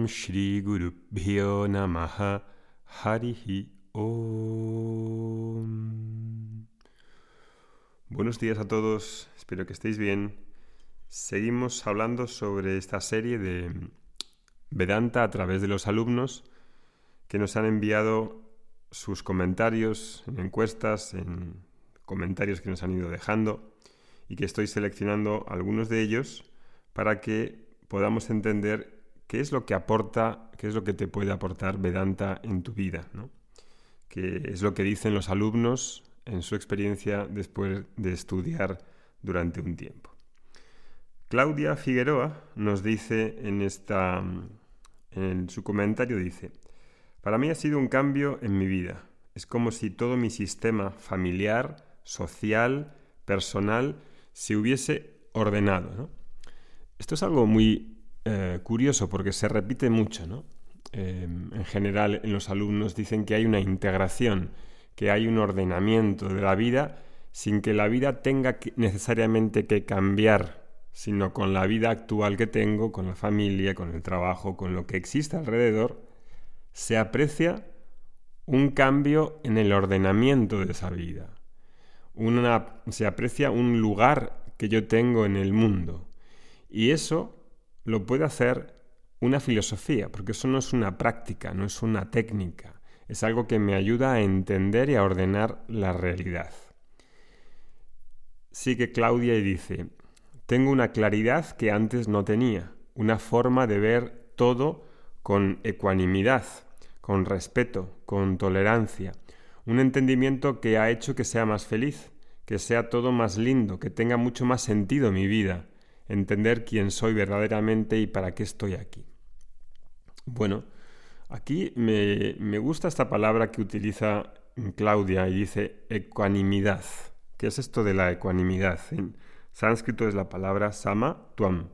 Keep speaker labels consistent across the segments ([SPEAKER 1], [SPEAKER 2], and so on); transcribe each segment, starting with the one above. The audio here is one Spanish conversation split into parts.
[SPEAKER 1] Om Shri Guru Bhyo Namaha Harihi Om. Buenos días a todos, espero que estéis bien. Seguimos hablando sobre esta serie de Vedanta a través de los alumnos que nos han enviado sus comentarios en encuestas, en comentarios que nos han ido dejando y que estoy seleccionando algunos de ellos para que podamos entender qué es lo que aporta, qué es lo que te puede aportar Vedanta en tu vida, ¿no? que es lo que dicen los alumnos en su experiencia después de estudiar durante un tiempo. Claudia Figueroa nos dice en, esta, en su comentario, dice, para mí ha sido un cambio en mi vida. Es como si todo mi sistema familiar, social, personal, se hubiese ordenado. Esto es algo muy eh, curioso porque se repite mucho. ¿no? Em, en general, en los alumnos dicen que hay una integración, que hay un ordenamiento de la vida sin que la vida tenga necesariamente que cambiar, sino con la vida actual que tengo, con la familia, con el trabajo, con lo que existe alrededor, se aprecia un cambio en el ordenamiento de esa vida. se aprecia un lugar que yo tengo en el mundo. Y eso lo puede hacer una filosofía, porque eso no es una práctica, no es una técnica, es algo que me ayuda a entender y a ordenar la realidad. Sigue Claudia y dice, tengo una claridad que antes no tenía, una forma de ver todo con ecuanimidad, con respeto, con tolerancia, un entendimiento que ha hecho que sea más feliz, que sea todo más lindo, que tenga mucho más sentido mi vida, entender quién soy verdaderamente y para qué estoy aquí. Bueno, aquí me, gusta esta palabra que utiliza Claudia y dice ecuanimidad. ¿Qué es esto de la ecuanimidad? En sánscrito es la palabra samatuam.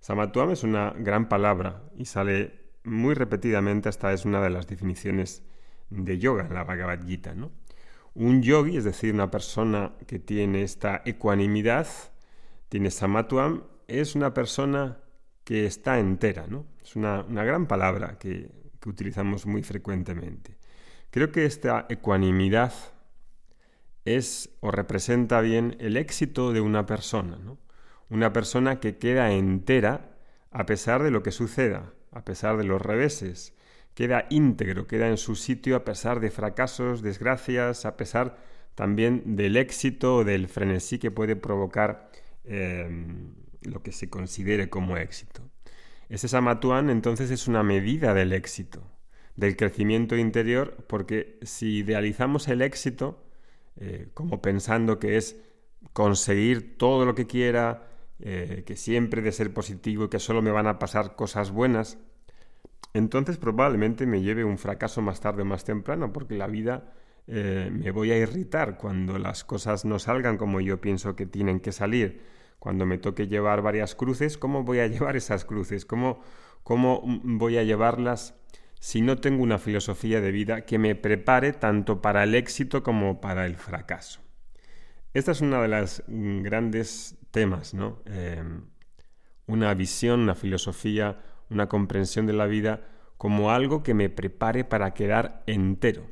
[SPEAKER 1] Samatuam es una gran palabra y sale muy repetidamente, hasta es una de las definiciones de yoga en la Bhagavad Gita. ¿no? Un yogi, es decir, una persona que tiene esta ecuanimidad, tiene samatuam, es una persona que está entera, ¿no? Es una, gran palabra que, que, utilizamos muy frecuentemente. Creo que esta ecuanimidad es o representa bien el éxito de una persona, ¿no? Una persona que queda entera a pesar de lo que suceda, a pesar de los reveses, queda íntegro, queda en su sitio a pesar de fracasos, desgracias, a pesar también del éxito o del frenesí que puede provocar eh, lo que se considere como éxito. Ese samatuan entonces es una medida del éxito, del crecimiento interior, porque si idealizamos el éxito eh, como pensando que es conseguir todo lo que quiera, eh, que siempre de ser positivo y que solo me van a pasar cosas buenas, entonces probablemente me lleve un fracaso más tarde o más temprano, porque la vida eh, me voy a irritar cuando las cosas no salgan como yo pienso que tienen que salir cuando me toque llevar varias cruces, ¿cómo voy a llevar esas cruces? ¿Cómo, cómo voy a llevarlas si no tengo una filosofía de vida que me prepare tanto para el éxito como para el fracaso? Esta es una de las grandes temas, ¿no? Em, una visión, una filosofía, una comprensión de la vida como algo que me prepare para quedar entero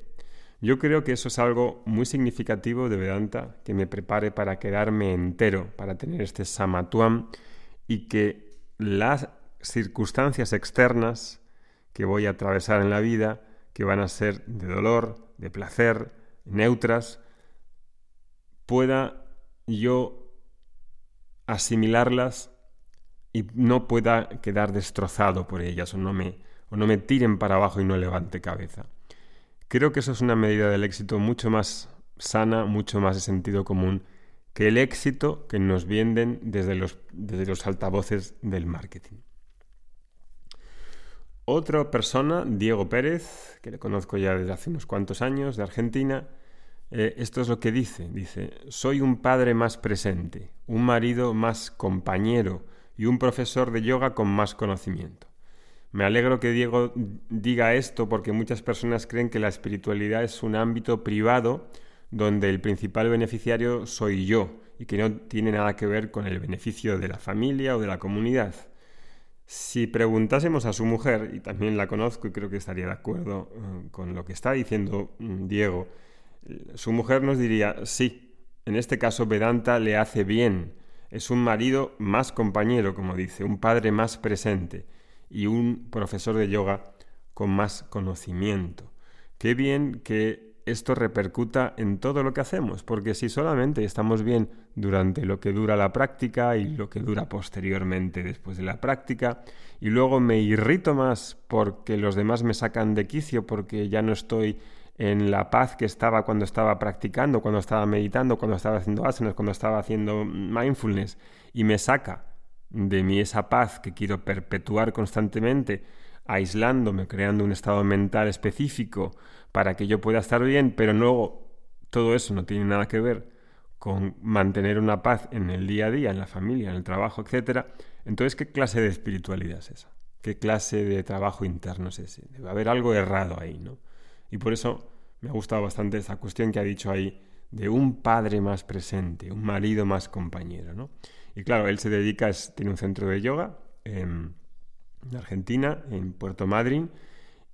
[SPEAKER 1] yo creo que eso es algo muy significativo de Vedanta, que me prepare para quedarme entero, para tener este samatuam y que las circunstancias externas que voy a atravesar en la vida, que van a ser de dolor, de placer, neutras, pueda yo asimilarlas y no pueda quedar destrozado por ellas o no me, o no me tiren para abajo y no levante cabeza. Creo que eso es una medida del éxito mucho más sana, mucho más de sentido común que el éxito que nos venden desde los, desde los altavoces del marketing. Otra persona, Diego Pérez, que le conozco ya desde hace unos cuantos años, de Argentina, eh, esto es lo que dice. Dice, soy un padre más presente, un marido más compañero y un profesor de yoga con más conocimiento. Me alegro que Diego diga esto porque muchas personas creen que la espiritualidad es un ámbito privado donde el principal beneficiario soy yo y que no tiene nada que ver con el beneficio de la familia o de la comunidad. si preguntásemos a su mujer, y también la conozco y creo que estaría de acuerdo eh, con lo que está diciendo mm, Diego, su mujer nos diría, sí, en este caso Vedanta le hace bien, es un marido más compañero, como dice, un padre más presente y un profesor de yoga con más conocimiento. Qué bien que esto repercuta en todo lo que hacemos, porque si solamente estamos bien durante lo que dura la práctica y lo que dura posteriormente después de la práctica, y luego me irrito más porque los demás me sacan de quicio porque ya no estoy en la paz que estaba cuando estaba practicando, cuando estaba meditando, cuando estaba haciendo asanas, cuando estaba haciendo mindfulness, y me saca de mí esa paz que quiero perpetuar constantemente, aislándome, creando un estado mental específico, para que yo pueda estar bien, pero luego todo eso no tiene nada que ver con mantener una paz en el día a día, en la familia, en el trabajo, etc. Entonces, ¿qué clase de espiritualidad es esa? ¿Qué clase de trabajo interno es ese? Debe haber algo errado ahí, ¿no? Y por eso me ha gustado bastante esa cuestión que ha dicho ahí de un padre más presente, un marido más compañero, ¿no? Y claro, él se dedica, tiene un centro de yoga en Argentina, en Puerto Madryn,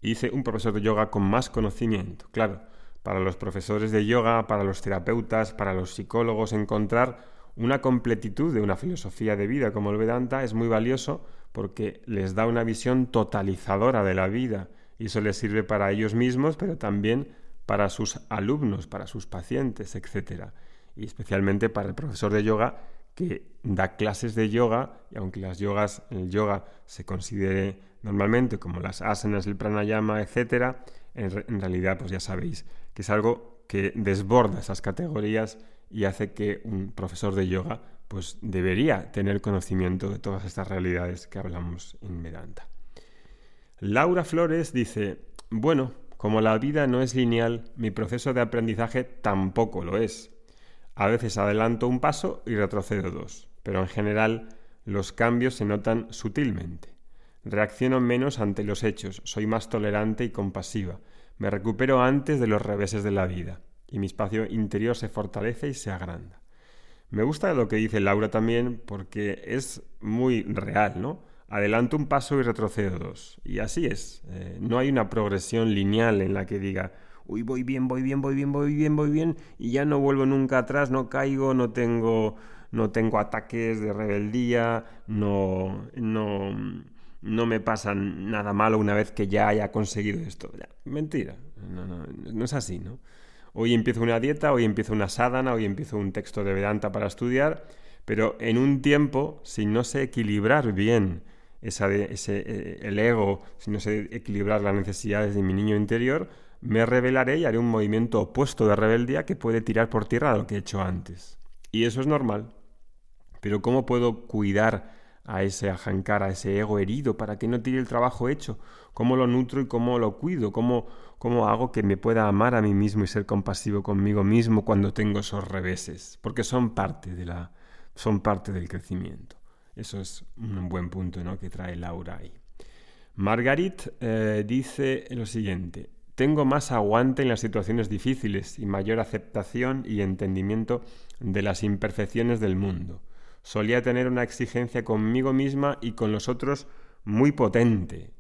[SPEAKER 1] hice un profesor de yoga con más conocimiento. Claro, para los profesores de yoga, para los terapeutas, para los psicólogos, encontrar una completitud de una filosofía de vida como el Vedanta es muy valioso porque les da una visión totalizadora de la vida y eso les sirve para ellos mismos, pero también para sus alumnos, para sus pacientes, etc. Y especialmente para el profesor de yoga que da clases de yoga y aunque las yogas, el yoga se considere normalmente como las asanas, el pranayama, etc., en, realidad pues ya sabéis que es algo que desborda esas categorías y hace que un profesor de yoga pues debería tener conocimiento de todas estas realidades que hablamos en Vedanta. Laura Flores dice, bueno, como la vida no es lineal, mi proceso de aprendizaje tampoco lo es. A veces adelanto un paso y retrocedo dos, pero en general los cambios se notan sutilmente. Reacciono menos ante los hechos, soy más tolerante y compasiva, me recupero antes de los reveses de la vida, y mi espacio interior se fortalece y se agranda. Me gusta lo que dice Laura también porque es muy real, ¿no? Adelanto un paso y retrocedo dos. Y así es. Eh, no hay una progresión lineal en la que diga, uy, voy bien, voy bien, voy bien, voy bien, voy bien, y ya no vuelvo nunca atrás, no caigo, no tengo, no tengo ataques de rebeldía, no, no no me pasa nada malo una vez que ya haya conseguido esto. mentira, no, es así, ¿no? Hoy empiezo una dieta, hoy empiezo una sadhana, hoy empiezo un texto de Vedanta para estudiar, pero en un tiempo, si no sé equilibrar bien esa ese, eh, el ego, si no sé equilibrar las necesidades de mi niño interior, me rebelaré y haré un movimiento opuesto de rebeldía que puede tirar por tierra lo que he hecho antes. Y eso es normal. Pero ¿cómo puedo cuidar a ese ajancar, a ese ego herido, para que no tire el trabajo hecho, cómo lo nutro y cómo lo cuido, cómo, cómo hago que me pueda amar a mí mismo y ser compasivo conmigo mismo cuando tengo esos reveses, porque son parte, de la, son parte del crecimiento. Eso es un buen punto ¿no? que trae Laura ahí. Margarit eh, dice lo siguiente, tengo más aguante en las situaciones difíciles y mayor aceptación y entendimiento de las imperfecciones del mundo solía tener una exigencia conmigo misma y con los otros muy potente.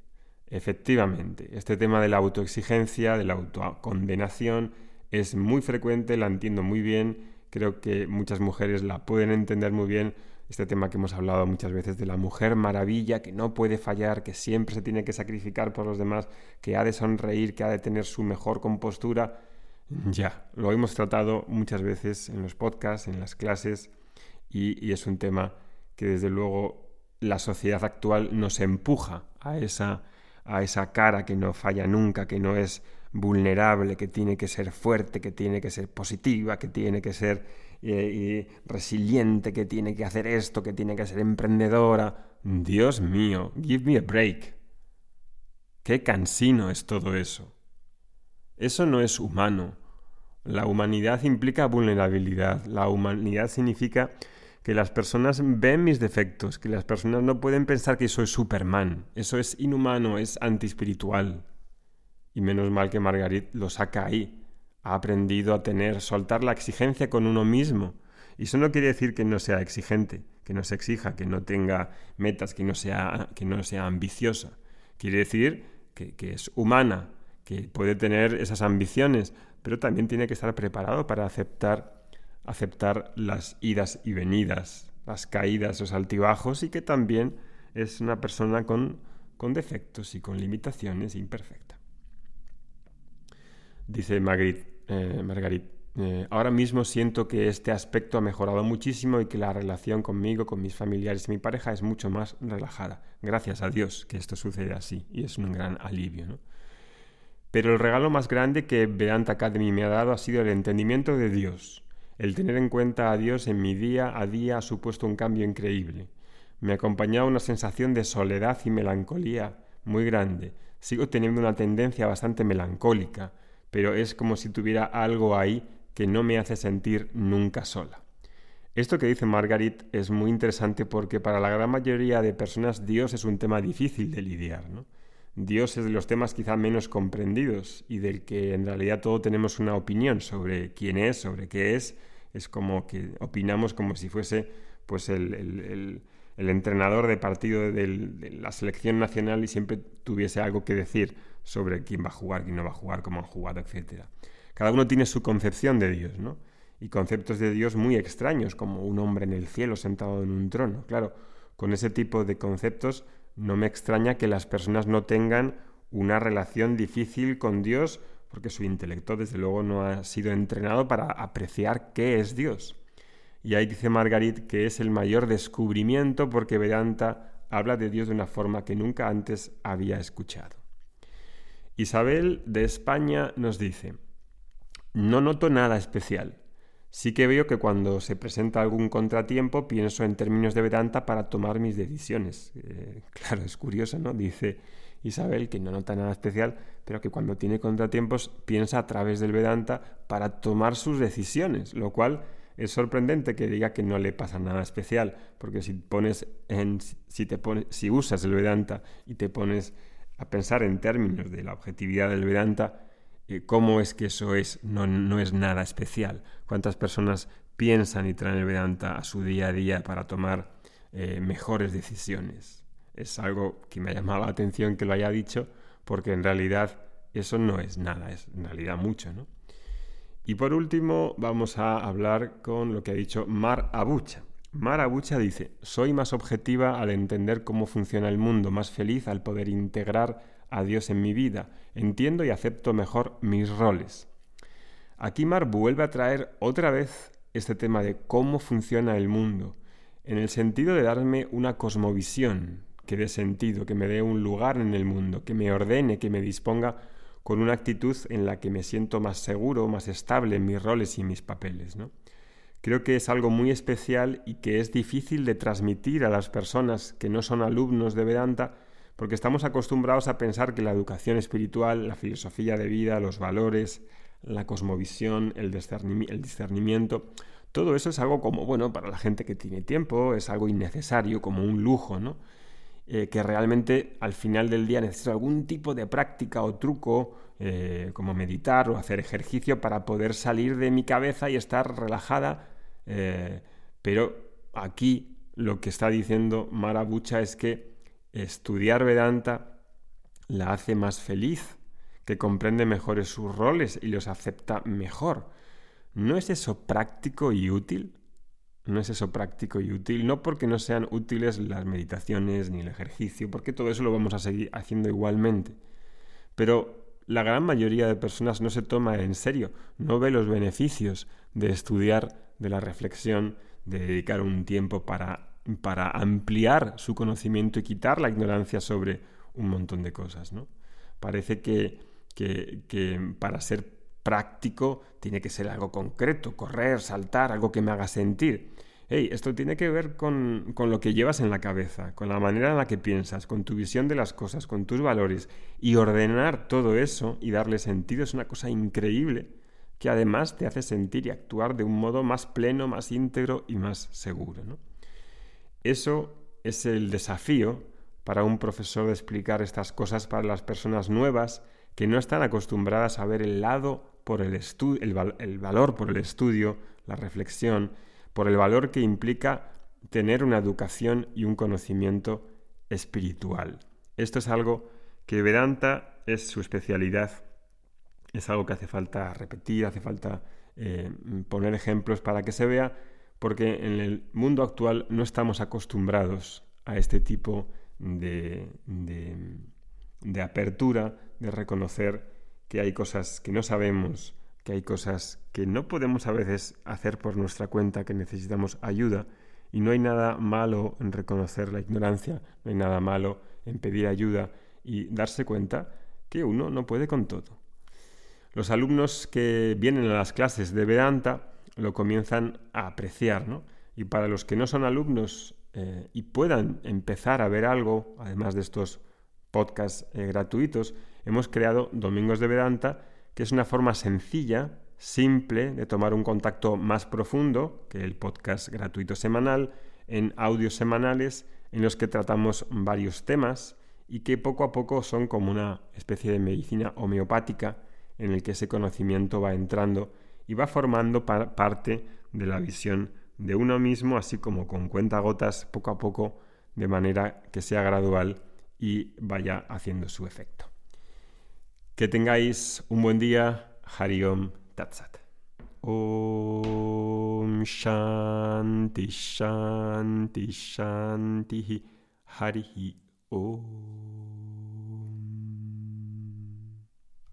[SPEAKER 1] Efectivamente, este tema de la autoexigencia, de la autocondenación, es muy frecuente, la entiendo muy bien, creo que muchas mujeres la pueden entender muy bien, este tema que hemos hablado muchas veces de la mujer maravilla, que no puede fallar, que siempre se tiene que sacrificar por los demás, que ha de sonreír, que ha de tener su mejor compostura. Ya, lo hemos tratado muchas veces en los podcasts, en las clases, y, es un tema que desde luego la sociedad actual nos empuja a esa, a esa cara que no falla nunca, que no es vulnerable, que tiene que ser fuerte, que tiene que ser positiva, que tiene que ser eh, resiliente, que tiene que hacer esto, que tiene que ser emprendedora. Dios mío, give me a break. Qué cansino es todo eso. Eso no es humano. La humanidad implica vulnerabilidad. La humanidad significa que las personas ven mis defectos, que las personas no pueden pensar que soy Superman. Eso es inhumano, es antiespiritual. Y menos mal que Margarit lo saca ahí. Ha aprendido a tener, soltar la exigencia con uno mismo. Y eso no quiere decir que no sea exigente, que no se exija, que no tenga metas, que no sea, que no sea ambiciosa. Quiere decir que, es humana, que puede tener esas ambiciones, pero también tiene que estar preparado para aceptar, aceptar las idas y venidas, las caídas, los altibajos y que también es una persona con, con defectos y con limitaciones imperfecta. Dice Margarit, eh, eh, ahora mismo siento que este aspecto ha mejorado muchísimo y que la relación conmigo, con mis familiares y mi pareja es mucho más relajada. Gracias a Dios que esto sucede así y es un gran alivio. ¿no? Pero el regalo más grande que Vedanta Academy me ha dado ha sido el entendimiento de Dios. El tener en cuenta a Dios en mi día a día ha supuesto un cambio increíble. Me acompañaba una sensación de soledad y melancolía muy grande. Sigo teniendo una tendencia bastante melancólica, pero es como si tuviera algo ahí que no me hace sentir nunca sola. Esto que dice Margaret es muy interesante porque para la gran mayoría de personas Dios es un tema difícil de lidiar. ¿no? Dios es de los temas quizá menos comprendidos y del que en realidad todos tenemos una opinión sobre quién es, sobre qué es. Es como que opinamos como si fuese pues el, entrenador de partido de la selección nacional y siempre tuviese algo que decir sobre quién va a jugar, quién no va a jugar, cómo han jugado, etcétera. Cada uno tiene su concepción de Dios, ¿no? Y conceptos de Dios muy extraños, como un hombre en el cielo sentado en un trono. Claro, con ese tipo de conceptos no me extraña que las personas no tengan una relación difícil con Dios, porque su intelecto desde luego no ha sido entrenado para apreciar qué es Dios. Y ahí dice Margarit que es el mayor descubrimiento porque Vedanta habla de Dios de una forma que nunca antes había escuchado. Isabel de España nos dice, no noto nada especial. Sí que veo que cuando se presenta algún contratiempo pienso en términos de Vedanta para tomar mis decisiones. Eh, claro, es curioso, ¿no? Dice Isabel que no nota nada especial, pero que cuando tiene contratiempos piensa a través del Vedanta para tomar sus decisiones, lo cual es sorprendente que diga que no le pasa nada especial, porque si pones en pones si usas el Vedanta y te pones a pensar en términos de la objetividad del Vedanta, eh, cómo es que eso es, no, es nada especial. ¿Cuántas personas piensan y traen el Vedanta a su día a día para tomar eh, mejores decisiones? Es algo que me ha llamado la atención que lo haya dicho, porque en realidad eso no es nada, es en realidad mucho, ¿no? Y por último vamos a hablar con lo que ha dicho Mar Abucha. Mar Abucha dice, soy más objetiva al entender cómo funciona el mundo, más feliz al poder integrar a Dios en mi vida, entiendo y acepto mejor mis roles. Aquí Mar vuelve a traer otra vez este tema de cómo funciona el mundo, en el sentido de darme una cosmovisión que dé sentido, que me dé un lugar en el mundo, que me ordene, que me disponga con una actitud en la que me siento más seguro, más estable en mis roles y mis papeles. ¿no? Creo que es algo muy especial y que es difícil de transmitir a las personas que no son alumnos de Vedanta porque estamos acostumbrados a pensar que la educación espiritual, la filosofía de vida, los valores, la cosmovisión, el, discernimiento, todo eso es algo como, bueno, para la gente que tiene tiempo, es algo innecesario, como un lujo, ¿no? Eh, que realmente al final del día necesito algún tipo de práctica o truco, eh, como meditar o hacer ejercicio para poder salir de mi cabeza y estar relajada. Eh, pero aquí lo que está diciendo Marabucha es que estudiar Vedanta la hace más feliz, que comprende mejor sus roles y los acepta mejor. ¿No es eso práctico y útil? ¿No es eso práctico y útil? No porque no sean útiles las meditaciones ni el ejercicio, porque todo eso lo vamos a seguir haciendo igualmente. Pero la gran mayoría de personas no se toma en serio, no ve los beneficios de estudiar, de la reflexión, de dedicar un tiempo para para ampliar su conocimiento y quitar la ignorancia sobre un montón de cosas. ¿no? Parece que, que, para ser práctico tiene que ser algo concreto, correr, saltar, algo que me haga sentir. Hey, esto tiene que ver con, con, lo que llevas en la cabeza, con la manera en la que piensas, con tu visión de las cosas, con tus valores. Y ordenar todo eso y darle sentido es una cosa increíble que además te hace sentir y actuar de un modo más pleno, más íntegro y más seguro. Eso es el desafío para un profesor de explicar estas cosas para las personas nuevas que no están acostumbradas a ver el lado por el, el, valor por el estudio, la reflexión, por el valor que implica tener una educación y un conocimiento espiritual. Esto es algo que Vedanta es su especialidad, es algo que hace falta repetir, hace falta eh, poner ejemplos para que se vea, porque en el mundo actual no estamos acostumbrados a este tipo de, de apertura, de reconocer que hay cosas que no sabemos, que hay cosas que no podemos a veces hacer por nuestra cuenta, que necesitamos ayuda, y no hay nada malo en reconocer la ignorancia, no hay nada malo en pedir ayuda y darse cuenta que uno no puede con todo. Los alumnos que vienen a las clases de Vedanta lo comienzan a apreciar, ¿no? Y para los que no son alumnos eh, y puedan empezar a ver algo, además de estos podcasts eh, gratuitos, hemos creado Domingos de Vedanta, que es una forma sencilla, simple, de tomar un contacto más profundo que el podcast gratuito semanal, en audios semanales en los que tratamos varios temas y que poco a poco son como una especie de medicina homeopática en el que ese conocimiento va entrando y va formando parte de la visión de uno mismo, así como con cuentagotas poco a poco, de manera que sea gradual y vaya haciendo su efecto. Que tengáis un buen día. Hariom Tatsat. Om Shanti Shanti Shanti Harihi Om.